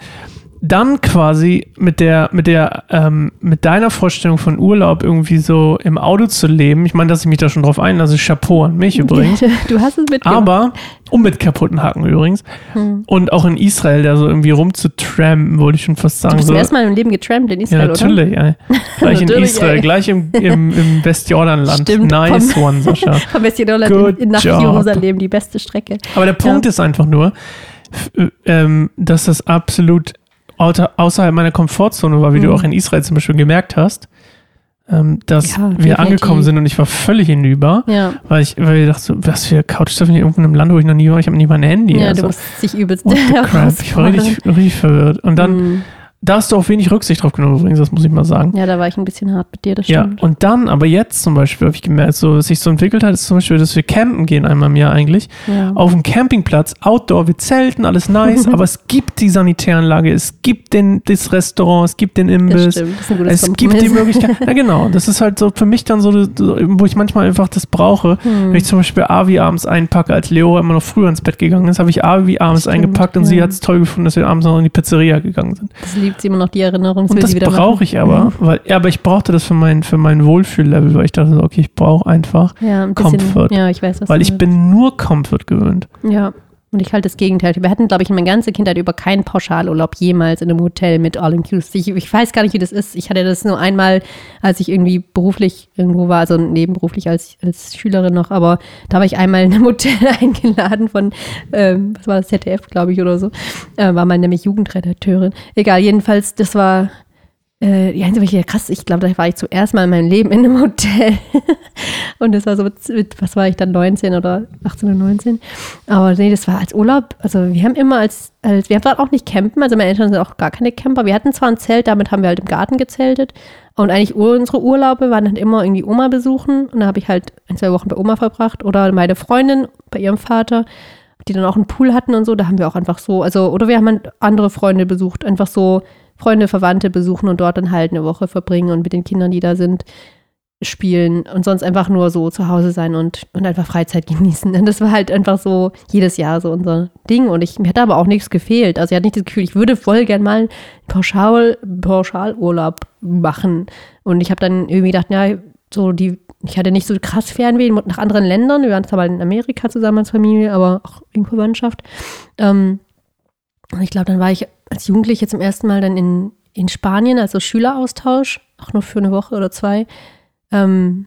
dann quasi mit der, mit der, ähm, mit deiner Vorstellung von Urlaub irgendwie so im Auto zu leben. Ich meine, dass ich mich da schon drauf einlasse, Chapeau an mich übrigens. Du hast es mitgemacht. Aber, und mit kaputten Haken übrigens. Hm. Und auch in Israel, da so irgendwie rumzutrampen, wollte ich schon fast Du sagen. bist So, zum ersten Mal im Leben getrampt in ja, Israel, oder? natürlich, ey. Gleich in Israel, ey. gleich im, im, im Westjordanland. Stimmt, nice vom- one, Sascha. Vom Westjordanland Good in, nach job. Jerusalem, die beste Strecke. Aber der Punkt ist einfach nur, f- ähm, dass das absolut außerhalb meiner Komfortzone war, wie du Mhm. auch in Israel zum Beispiel gemerkt hast. ähm, dass Ja, wir angekommen sind und ich war völlig hinüber, Ja, weil ich, weil ich dachte, so, was für Couchsurfing in irgendeinem Land, wo ich noch nie war, ich habe nicht mal ein Handy. ja also, du musst dich übelst the crap. Ich war richtig, richtig verwirrt. Und dann, Mhm. Da hast du auch wenig Rücksicht drauf genommen übrigens, das muss ich mal sagen. Ja, da war ich ein bisschen hart mit dir, das Ja, stimmt. und dann, aber jetzt zum Beispiel, habe ich gemerkt, so, was sich so entwickelt hat, ist zum Beispiel, dass wir campen gehen einmal im Jahr eigentlich. Ja. Auf dem Campingplatz, Outdoor, wir zelten, alles nice, aber es gibt die Sanitäranlage, es gibt den, das Restaurant, es gibt den das Imbiss, stimmt. Das ist ein gutes es gibt die Kompromiss. Möglichkeit. Ja, genau. Das ist halt so für mich dann so, so, wo ich manchmal einfach das brauche. Hm. Wenn ich zum Beispiel Avi abends einpacke, als Leo immer noch früher ins Bett gegangen ist, habe ich Avi abends Stimmt, eingepackt und ja. sie hat es toll gefunden, dass wir abends noch in die Pizzeria gegangen sind. Das liebt sie immer noch, die Erinnerung. Und das brauche ich aber, weil, ja, aber ich brauchte das für mein, für mein Wohlfühllevel, weil ich dachte, so, okay, ich brauche einfach, Ja, ein bisschen, Comfort. Ja, ich weiß, was weil du ich bin nur Comfort gewöhnt. Ja, und ich halte das Gegenteil. Wir hatten, glaube ich, meine ganze Kindheit über keinen Pauschalurlaub jemals in einem Hotel mit All-Inclusive. Ich, ich weiß gar nicht, wie das ist. Ich hatte das nur einmal, als ich irgendwie beruflich irgendwo war, also nebenberuflich als, als Schülerin noch, aber da war ich einmal in einem Hotel eingeladen von, ähm, was war das, ZDF, glaube ich, oder so. Äh, war mal nämlich Jugendredakteurin. Egal, jedenfalls, das war äh, ja, ja, krass, ich glaube, da war ich zuerst mal in meinem Leben in einem Hotel. und das war so, mit, was war ich dann, 19 oder 18 oder 19? Aber nee, das war als Urlaub, also wir haben immer als, als wir waren auch nicht campen, also meine Eltern sind auch gar keine Camper. Wir hatten zwar ein Zelt, damit haben wir halt im Garten gezeltet. Und eigentlich unsere Urlaube waren halt immer irgendwie Oma besuchen. Und da habe ich halt ein, zwei Wochen bei Oma verbracht oder meine Freundin bei ihrem Vater die dann auch einen Pool hatten und so, da haben wir auch einfach so, also, oder wir haben halt andere Freunde besucht, einfach so Freunde, Verwandte besuchen und dort dann halt eine Woche verbringen und mit den Kindern, die da sind, spielen und sonst einfach nur so zu Hause sein und, und einfach Freizeit genießen. Und das war halt einfach so jedes Jahr so unser Ding und ich, mir hat aber auch nichts gefehlt. Also ich hatte nicht das Gefühl, ich würde voll gern mal einen Pauschal, Pauschalurlaub machen. Und ich habe dann irgendwie gedacht, ja, so die, ich hatte nicht so krass Fernweh nach anderen Ländern. Wir waren zwar mal in Amerika zusammen als Familie, aber auch in Verwandtschaft. Ähm, und ich glaube, dann war ich als Jugendliche zum ersten Mal dann in, in Spanien, also Schüleraustausch, auch nur für eine Woche oder zwei. Ähm,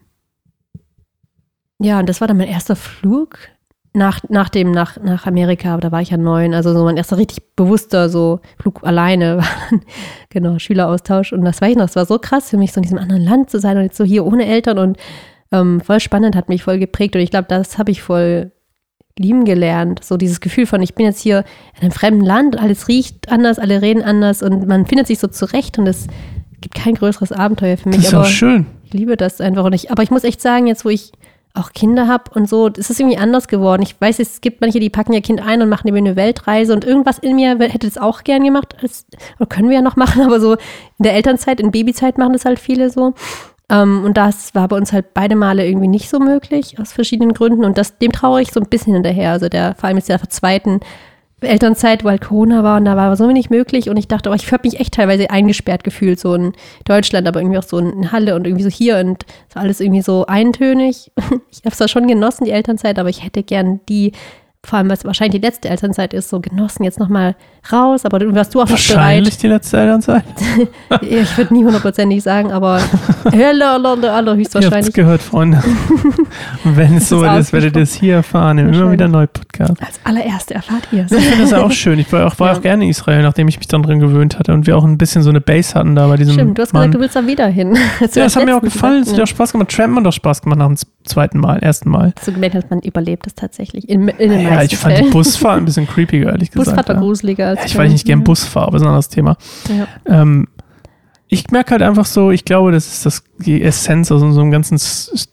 ja, und das war dann mein erster Flug nach, nach dem, nach, nach Amerika, aber da war ich ja neun, also so mein erster richtig bewusster so Flug alleine war genau, Schüleraustausch. Und das weiß ich noch, es war so krass für mich, so in diesem anderen Land zu sein und jetzt so hier ohne Eltern und ähm, voll spannend, hat mich voll geprägt und ich glaube, das habe ich voll lieben gelernt. So dieses Gefühl von, ich bin jetzt hier in einem fremden Land, alles riecht anders, alle reden anders und man findet sich so zurecht und es gibt kein größeres Abenteuer für mich. Das ist aber auch schön. ich liebe das einfach und ich, aber ich muss echt sagen, jetzt wo ich auch Kinder habe und so, das ist irgendwie anders geworden. Ich weiß, es gibt manche, die packen ihr Kind ein und machen eben eine Weltreise und irgendwas in mir hätte das auch gern gemacht. Das, oder können wir ja noch machen, aber so in der Elternzeit, in Babyzeit machen das halt viele so. Ähm, und das war bei uns halt beide Male irgendwie nicht so möglich, aus verschiedenen Gründen. Und das, dem traue ich so ein bisschen hinterher. Also der, vor allem ist der zweiten Elternzeit, weil Corona war und da war so wenig möglich. Und ich dachte, oh, ich habe mich echt teilweise eingesperrt gefühlt, so in Deutschland, aber irgendwie auch so in Halle und irgendwie so hier und es war alles irgendwie so eintönig. Ich habe es zwar schon genossen, die Elternzeit, aber ich hätte gern die, vor allem, was wahrscheinlich die letzte Elternzeit ist, so genossen, jetzt nochmal raus. Aber du warst du auch noch bereit. Wahrscheinlich die letzte Elternzeit. Ich würde nie hundertprozentig sagen, aber aller, aller, aller Ihr habt es höchstwahrscheinlich. gehört, Freunde. Und wenn es so ist, werdet ihr es hier erfahren. Immer Wahrscheinlich. wieder neue Podcast. Als allererste erfahrt ihr es. Ich finde das auch schön. Ich war auch, war Ja. auch gerne in Israel, nachdem ich mich dann dran gewöhnt hatte und wir auch ein bisschen so eine Base hatten da bei diesem Stimmt, du hast Mann. gesagt, du willst da wieder hin. Ja, das hat mir auch gefallen. Es hat auch Spaß gemacht. Trampen hat auch Spaß gemacht nach dem zweiten Mal, ersten Mal. Du gemerkt, dass man überlebt das tatsächlich? In, in den Ja, ich fand die Fällen. Busfahrt ein bisschen creepiger, ehrlich gesagt. Busfahrt war ja. gruseliger als Ja, ich, ich nicht gern ja. Bus fahre, aber das ist ein anderes Thema. Ja. Ähm, ich merke halt einfach so, ich glaube, das ist das, die Essenz aus unserem ganzen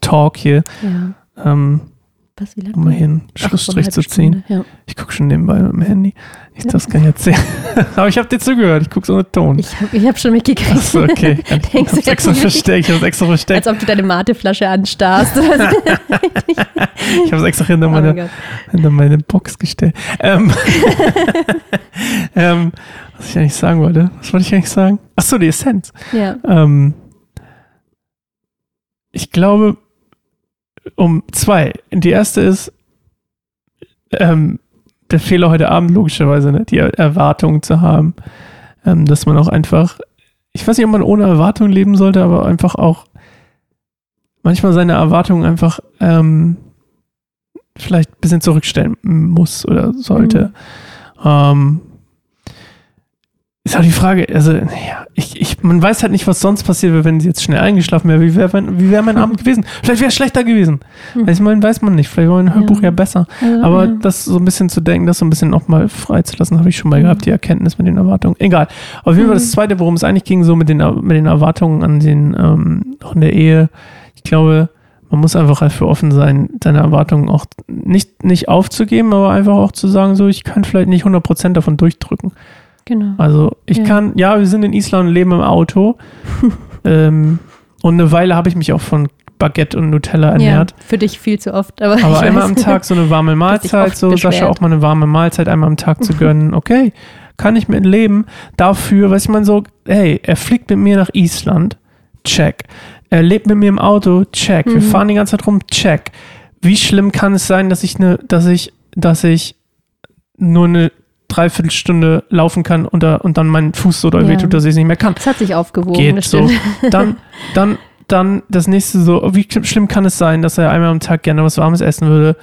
Talk hier, ja. ähm, Was, wie lange? um mal hier einen Schlussstrich zu ziehen. Stunde, Ja. Ich gucke schon nebenbei mit dem Handy. Ich das kann ich erzählen. aber ich habe dir zugehört. Ich gucke so mit Ton. Ich habe ich hab schon mitgekriegt. Achso, okay. Ich Denkst hab's jetzt extra versteckt. Ich extra versteckt. Als ob du deine Mateflasche anstarrst. oh Ich habe es extra hinter mein meine, hinter meine Box gestellt. Ähm, ähm, was ich eigentlich sagen wollte. Was wollte ich eigentlich sagen? Achso, die Essenz. Ja. Ähm, ich glaube, um zwei. Die erste ist ähm, der Fehler heute Abend, logischerweise, ne? die Er- Erwartung zu haben, ähm, dass man auch einfach, ich weiß nicht, ob man ohne Erwartung leben sollte, aber einfach auch manchmal seine Erwartungen einfach ähm, vielleicht ein bisschen zurückstellen muss oder sollte. Ähm, Ist auch die Frage, also, naja, ich, ich, man weiß halt nicht, was sonst passiert wäre, wenn sie jetzt schnell eingeschlafen wäre. Wie wäre mein, wie wär mein Abend gewesen? Vielleicht wäre es schlechter gewesen. Hm. Ich meine, weiß man nicht. Vielleicht war ein Hörbuch ja, Ja. besser. Also, Aber ja. das so ein bisschen zu denken, das so ein bisschen auch mal freizulassen, habe ich schon mal gehabt, die Erkenntnis mit den Erwartungen. Egal. Auf jeden Fall Mhm. das Zweite, worum es eigentlich ging, so mit den, mit den Erwartungen an den, ähm, an der Ehe. Ich glaube, man muss einfach dafür offen sein, seine Erwartungen auch nicht, nicht aufzugeben, aber einfach auch zu sagen, so, ich kann vielleicht nicht 100% davon durchdrücken. Genau. Also ich Ja. kann, ja, wir sind in Island und leben im Auto. ähm, und eine Weile habe ich mich auch von Baguette und Nutella ernährt. Ja, für dich viel zu oft. Aber, Aber ich einmal weiß. am Tag so eine warme Mahlzeit, so Sascha beschwert. auch mal eine warme Mahlzeit einmal am Tag zu gönnen. Okay, kann ich mit leben. Dafür, weiß ich man so, hey, er fliegt mit mir nach Island. Check. Er lebt mit mir im Auto. Check. Wir Mhm. fahren die ganze Zeit rum. Check. Wie schlimm kann es sein, dass ich eine, dass ich, dass ich nur eine Dreiviertelstunde laufen kann und, da, und dann mein Fuß so doll Ja. wehtut, dass ich es nicht mehr kann? Das hat sich aufgewogen. Geht so. Dann, dann, dann das nächste so, wie schlimm kann es sein, dass er einmal am Tag gerne was Warmes essen würde?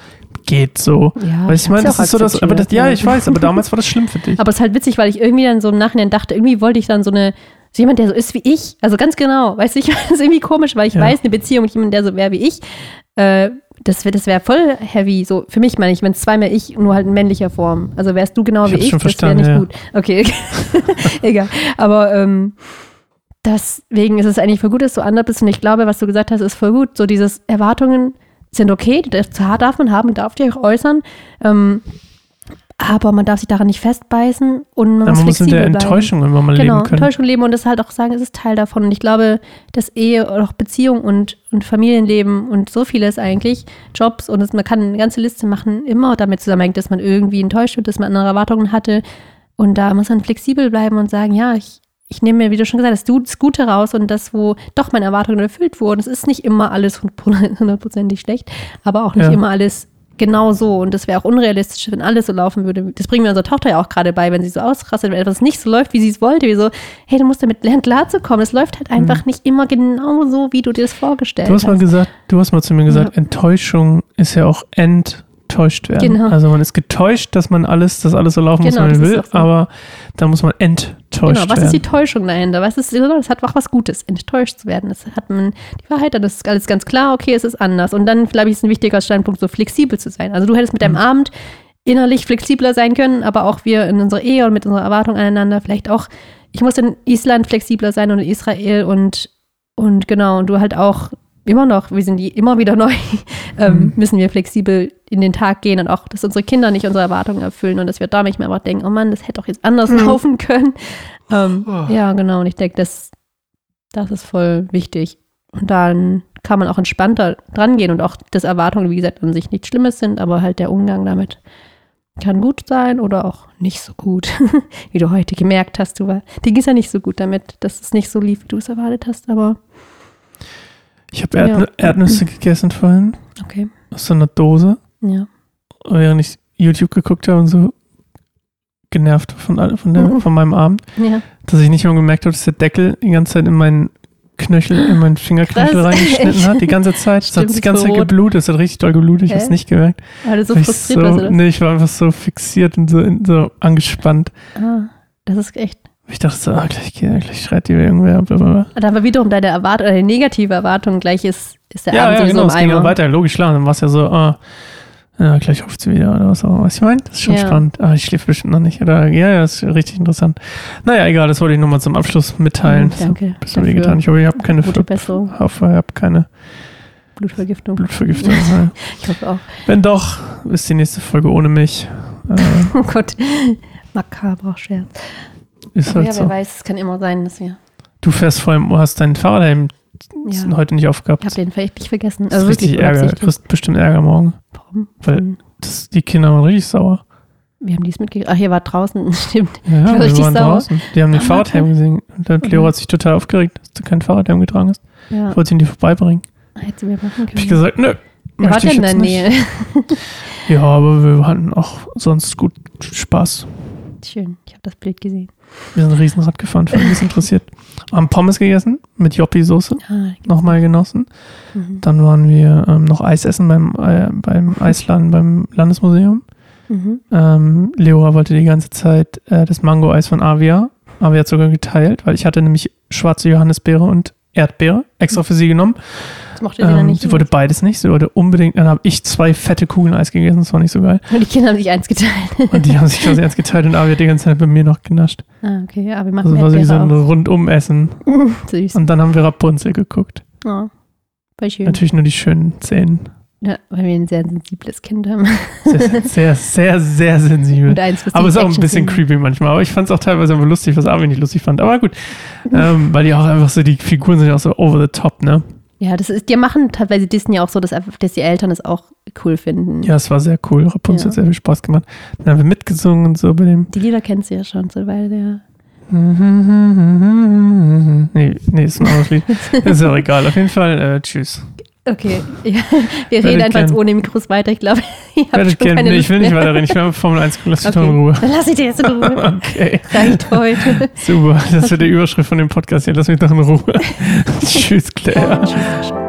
Geht so. Ja, Weil ich meine, das ist so das, aber das, ja, ich weiß, aber damals war das schlimm für dich. Aber es ist halt witzig, weil ich irgendwie dann so im Nachhinein dachte, irgendwie wollte ich dann so eine, so jemand, der so ist wie ich, also ganz genau, weißt du, ich das ist irgendwie komisch, weil ich Ja. weiß, eine Beziehung mit jemandem, der so wäre wie ich, äh, das wäre das wär voll heavy, so für mich meine ich, wenn es zweimal ich, nur halt in männlicher Form. Also wärst du genau Ich wie ich, schon das wäre nicht ja. gut. Okay, egal. Aber ähm, deswegen ist es eigentlich voll gut, dass du anders bist und ich glaube, was du gesagt hast, ist voll gut. So dieses Erwartungen sind okay, das darf man haben, darf die auch äußern. Ähm, aber man darf sich daran nicht festbeißen und man muss man muss in der bleiben. Enttäuschung irgendwann mal Genau, leben können. Enttäuschung leben und das halt auch sagen, es ist Teil davon. Und ich glaube, dass Ehe auch Beziehung und, und Familienleben und so vieles eigentlich, Jobs und das, man kann eine ganze Liste machen, immer damit zusammenhängt, dass man irgendwie enttäuscht wird, dass man andere Erwartungen hatte. Und da muss man flexibel bleiben und sagen, ja, ich, ich nehme mir, wie du schon gesagt hast, das Gute raus und das, wo doch meine Erwartungen erfüllt wurden. Es ist nicht immer alles hundertprozentig schlecht, aber auch nicht Ja. immer alles genau so. Und das wäre auch unrealistisch, wenn alles so laufen würde. Das bringen wir unserer Tochter ja auch gerade bei, wenn sie so ausrastet, wenn etwas nicht so läuft, wie sie es wollte. Wie so, hey, du musst damit lernen, klarzukommen. Es läuft halt einfach nicht immer genau so, wie du dir das vorgestellt Mhm. Du hast mal hast. gesagt, du hast mal zu mir gesagt, Enttäuschung ist ja auch enttäuscht werden. Genau. Also man ist getäuscht, dass man alles, dass alles so laufen muss, Genau, wie man will, so. aber da muss man enttäuscht Genau, was ist die werden. Täuschung dahinter? Was ist, das hat auch was Gutes, enttäuscht zu werden. Das hat man die Wahrheit, dann ist alles ganz klar, okay, es ist anders. Und dann, glaube ich, ist ein wichtiger Standpunkt, so flexibel zu sein. Also du hättest mit Mhm. deinem Abend innerlich flexibler sein können, aber auch wir in unserer Ehe und mit unserer Erwartung aneinander vielleicht auch, ich muss in Island flexibler sein und in Israel und, und genau, und du halt auch immer noch, wir sind die immer wieder neu, ähm, Mhm. müssen wir flexibel in den Tag gehen und auch, dass unsere Kinder nicht unsere Erwartungen erfüllen und dass wir da nicht mehr einfach denken, oh Mann, das hätte doch jetzt anders Mhm. laufen können. Ähm, Oh. Ja, genau, und ich denke, das, das ist voll wichtig. Und dann kann man auch entspannter dran gehen und auch, dass Erwartungen, wie gesagt, an sich nichts Schlimmes sind, aber halt der Umgang damit kann gut sein oder auch nicht so gut. wie du heute gemerkt hast, du war, dir ging es ja nicht so gut damit, dass es nicht so lief, wie du es erwartet hast, aber Ich habe Erdnü Ja. Erdnüsse gegessen vorhin okay. aus so einer Dose, Ja. während ich YouTube geguckt habe und so genervt von, von, der, Mhm. von meinem Abend, Ja. dass ich nicht mal gemerkt habe, dass der Deckel die ganze Zeit in meinen Knöchel, in meinen Fingerknöchel Krass, reingeschnitten echt? hat, die ganze Zeit. Es hat die ganze Zeit geblutet, es hat richtig doll geblutet, ich habe es nicht gemerkt. Weil du so frustriert so, warst? Nee, ich war einfach so fixiert und so, so angespannt. Ah, das ist echt. Ich dachte so, ah, gleich, gleich schreit die irgendwer. Blablabla. Da war wiederum deine Erwartung, deine negative Erwartung gleich ist, ist der Ja, Abend ja, genau, im es ging Eimer. weiter, logisch, klar. Dann war es ja so, ah, ja, gleich ruft sie wieder oder was auch immer. Was ich meine? Das ist schon Ja. spannend. Ah, ich schläfe bestimmt noch nicht. Oder, ja, ja, ist richtig interessant. Naja, egal, das wollte ich nur mal zum Abschluss mitteilen. Mhm, danke Bisschen dafür. wehgetan. Ich hoffe, ihr habt keine Gute Besserung. Ich hoffe, ihr habt keine Blutvergiftung. Blutvergiftung. Ich hoffe auch. Wenn doch, ist die nächste Folge ohne mich. Äh, Oh Gott. Makaber Scherz. Ist Aber halt ja, so. wer weiß, es kann immer sein, dass wir. Du fährst vor allem, du hast deinen Fahrradhelm Ja, heute nicht aufgehabt. ich habe den vielleicht nicht vergessen. Das Also ist richtig Ärger. Du kriegst bestimmt Ärger morgen. Warum? Weil- Das, die Kinder waren richtig sauer. Wir haben dies mitgekriegt. Ach, ihr wart draußen, stimmt. Ja, war wir richtig waren sauer. draußen. Die haben den Ah, Fahrradhelm gesehen. Und der Leo hat sich total aufgeregt, dass du keinen Fahrradhelm getragen hast. Ja, Wollte ihn dir vorbeibringen. hätte sie mir machen können. Hab ich gesagt, nö. War ich denn in der. Nähe? Ja, aber wir hatten auch sonst gut Spaß. Schön, ich habe das Bild gesehen. Wir sind Riesenrad gefahren, für uns interessiert. Haben Pommes gegessen mit Joppi-Soße, Ah, nochmal genossen. mhm. Dann waren wir ähm, noch Eis essen beim, äh, beim Eisladen beim Landesmuseum. Mhm. Ähm, Leora wollte die ganze Zeit äh, das Mango-Eis von Avia. Wir hat sogar geteilt, weil ich hatte nämlich schwarze Johannisbeere und Erdbeere extra für sie genommen. Das mochte sie dann Ähm, nicht. sie wollte beides nicht. Sie wollte unbedingt, dann habe ich zwei fette Kugeln Eis gegessen, das war nicht so geil. und die Kinder haben sich eins geteilt. Und die haben sich quasi eins geteilt und Avi hat die ganze Zeit bei mir noch genascht. ah, okay, ja, wir machen Also war so wie so ein Rundumessen. Süß. Und dann haben wir Rapunzel geguckt. Oh, voll schön. Natürlich nur die schönen Szenen. Ja, weil wir ein sehr sensibles Kind haben. Sehr, sehr, sehr, sehr sensibel. Und eins, Aber es ist auch ein bisschen creepy manchmal. Aber ich fand es auch teilweise einfach lustig, was Armin nicht lustig fand. Aber gut. ähm, weil die auch einfach so, die Figuren sind ja auch so over the top, ne? Ja, das ist, die machen teilweise Disney auch so, dass, dass die Eltern es auch cool finden. Ja, es war sehr cool. Rapunzel Ja. hat sehr viel Spaß gemacht. Dann haben wir mitgesungen und so bei dem. Die Lieder kennst du ja schon, so weil der. Nee, nee, ist ein anderes Lied. Ist ja auch egal. Auf jeden Fall, äh, tschüss. Okay, ja, wir reden einfach jetzt ohne Mikros weiter. Ich glaube, ihr habt schon keine nee, ich will nicht mehr. weiterreden. Ich will Formel 1 gucken. Lass mich doch in Okay, Ruhe. dann lass ich dir jetzt in Ruhe. Okay, Reicht heute. super. Das wird die Überschrift von dem Podcast hier. Lass mich doch in Ruhe. Tschüss, Claire. Tschüss.